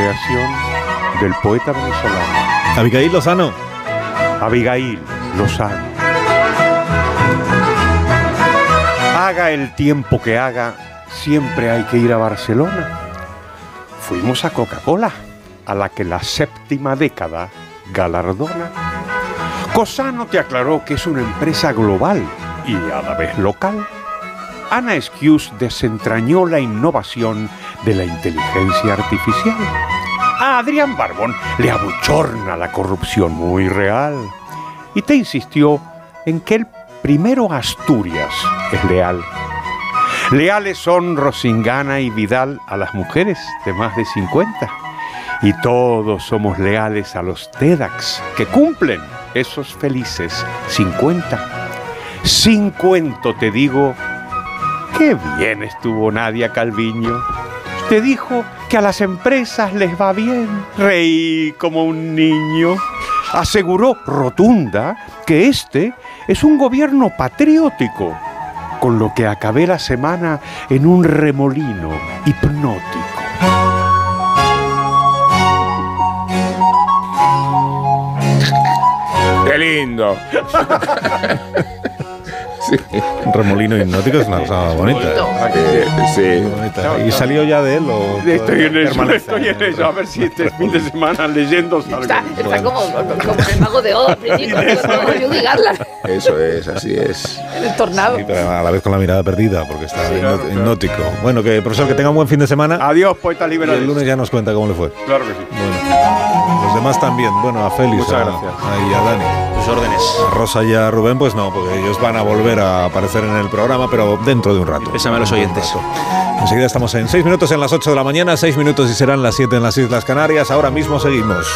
creación del poeta venezolano Abigail Lozano. Abigail Lozano. Haga el tiempo que haga, siempre hay que ir a Barcelona. Fuimos a Coca-Cola, a la que la séptima década galardona. Cosano te aclaró que es una empresa global y a la vez local. Ana Excuse desentrañó la innovación de la inteligencia artificial. A Adrián Barbón le abochorna la corrupción muy real. Y te insistió en que el primero Asturias es leal. Leales son Rosingana y Vidal a las mujeres de más de 50. Y todos somos leales a los TEDx que cumplen esos felices 50. Sin cuento te digo, qué bien estuvo Nadia Calviño. Te dijo que a las empresas les va bien. Reí como un niño. Aseguró rotunda que este es un gobierno patriótico, con lo que acabé la semana en un remolino hipnótico. ¡Qué lindo! Un remolino hipnótico es una cosa bonita. Sí. bonita. ¿Y salió ya de él o Estoy en eso, estoy en eso. A ver si este fin de semana leyendo salgo. Está, está como, como el mago de Oz Eso es, así es. en el tornado. Sí, pero a la vez con la mirada perdida, porque está hipnótico. Bueno, que profesor, que tenga un buen fin de semana. Adiós, poeta Y liberal. el lunes ya nos cuenta cómo le fue. Claro que sí. Bueno, los demás también. Bueno, a Félix, Muchas a, gracias. a- y a Dani. Tus órdenes. A Rosa y a Rubén, pues no, porque ellos van a volver a aparecer en el programa, pero dentro de un rato. Pésame a los oyentes. Enseguida estamos en 6 minutos en las 8 de la mañana, 6 minutos y serán las 7 en las Islas Canarias. Ahora mismo seguimos.